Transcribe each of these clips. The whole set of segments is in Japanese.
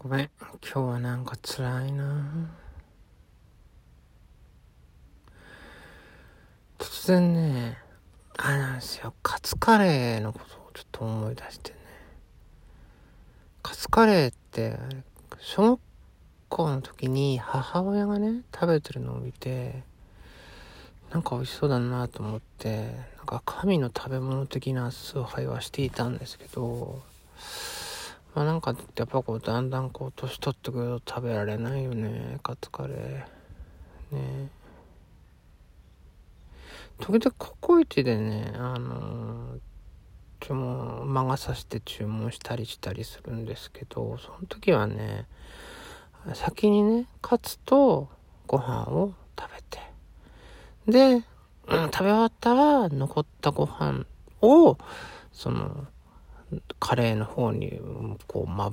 ごめん、今日はなんか辛いな。突然ね、あれなんですよ、カツカレーのことをちょっと思い出してね。カツカレーって、小学校の時に母親がね、食べてるのを見て、なんか美味しそうだなと思って、なんか神の食べ物的な崇拝はしていたんですけど、まあなんかやっぱこうだんだんこう年取ってくると食べられないよねカツカレー。ね。時々ココイチでねあのー、注文魔が差して注文したりしたりするんですけどその時はね先にねカツとご飯を食べて。で、うん、食べ終わったら残ったご飯をそのカレーの方に、こう、ま、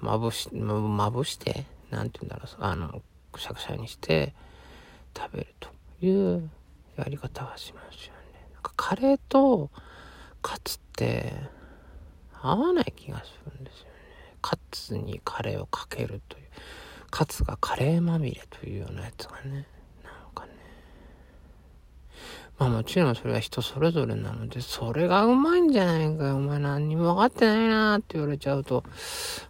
まぶし、まぶして、なんて言うんだろう、あの、くしゃくしゃにして食べるというやり方はしますよね。なんかカレーとカツって合わない気がするんですよね。カツにカレーをかけるという。カツがカレーまみれというようなやつがね。まあもちろんそれは人それぞれなので、それがうまいんじゃないかよ。お前何にも分かってないなって言われちゃうと、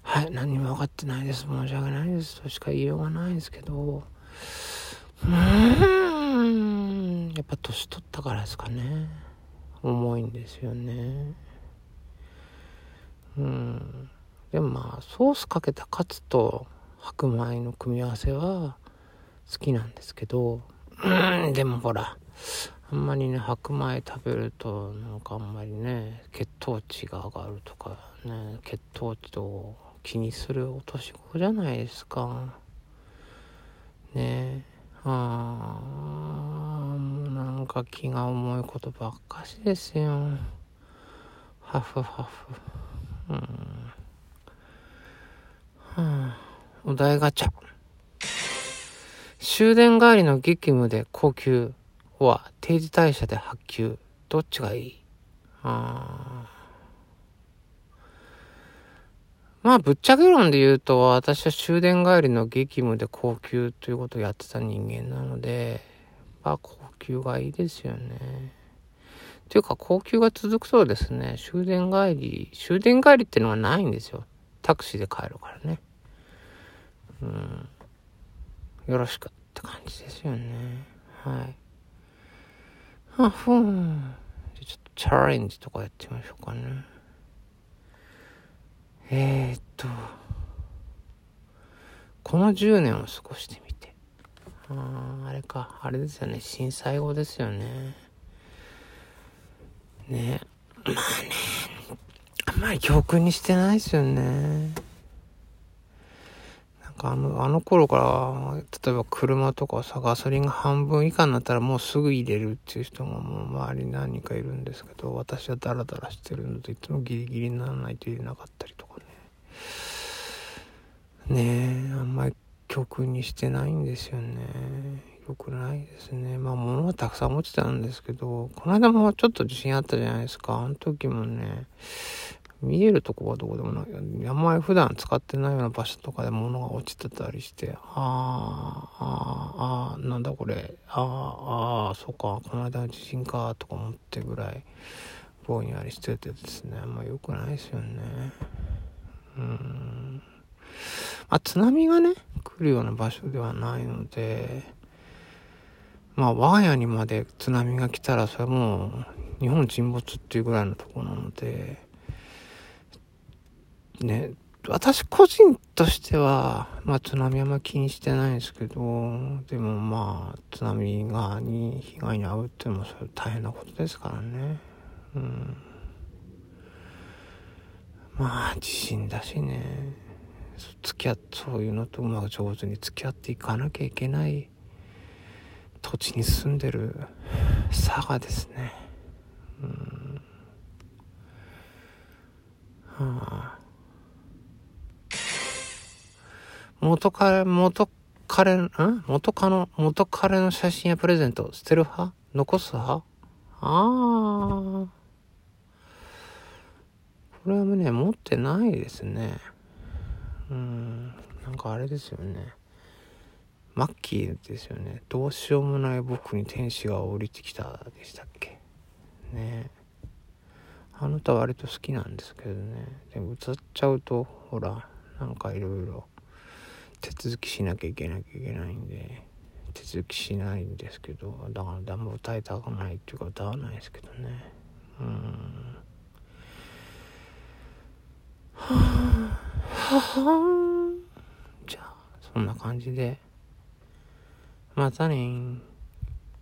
はい、何にも分かってないです。申し訳ないです。としか言いようがないですけど、うーん、やっぱ年取ったからですかね。重いんですよね。うん。でもまあ、ソースかけたカツと白米の組み合わせは好きなんですけど、うん、でもほら、あんまりね白米食べるとなんかあんまりね血糖値が上がるとかね血糖値を気にするお年頃じゃないですか。ね。ああもうなんか気が重いことばっかしですよ。ハフハフ。うん。はあお題ガチャ。終電帰りの激務で高級は定時退社で発給。どっちがいい？あまあ、ぶっちゃけ論で言うと、私は終電帰りの激務で高級ということをやってた人間なので、まあ、高級がいいですよね。というか、高級が続くとですね、終電帰り、終電帰りっていうのがないんですよ。タクシーで帰るからね。うん。よろしくって感じですよね。はい。あ、ふん。ちょっとチャレンジとかやってみましょうかね。えー、っと、この10年を過ごしてみて。ああれか、あれですよね。震災後ですよね。ね。まあね、あんまり教訓にしてないですよね。あの、あの頃から、例えば車とかさ、ガソリンが半分以下になったらもうすぐ入れるっていう人ももう周りに何かいるんですけど、私はダラダラしてるので、いつもギリギリにならないと入れなかったりとかね。ねえ、あんまり教訓にしてないんですよね。良くないですね。まあ物はたくさん持ちてたんですけど、この間もちょっと自信あったじゃないですか。あの時もね、見えるとこはどこでもない。あんまり普段使ってないような場所とかで物が落ちてたりして、ああ、ああ、なんだこれ、ああ、ああ、そうか、この間の地震か、とか思ってぐらい、ぼんやりしててですね、あんま良くないですよね。うん。まあ、津波がね、来るような場所ではないので、まあ、我が家にまで津波が来たら、それはもう、日本沈没っていうぐらいのとこなので、ね、私個人としては、まあ津波はあんま気にしてないですけど、でもまあ津波がに被害に遭うっていうのもそれ大変なことですからね。うん。まあ地震だしね、付き合、そういうのとうまく上手に付き合っていかなきゃいけない土地に住んでる佐賀ですね。うん。はあ元彼、元彼、ん？元カノ、元彼の写真やプレゼント、捨てる派？残す派？ああ。これはね、持ってないですね。うん。なんかあれですよね。マッキーですよね。どうしようもない僕に天使が降りてきたでしたっけ？ね。あの歌割と好きなんですけどね。でも歌っちゃうとほらなんかいろいろ手続きしなきゃいけなきゃいけないんで手続きしないんですけどだから誰も歌いたくないっていうか歌わないですけどね。うん。はあはあじゃあそんな感じでまたね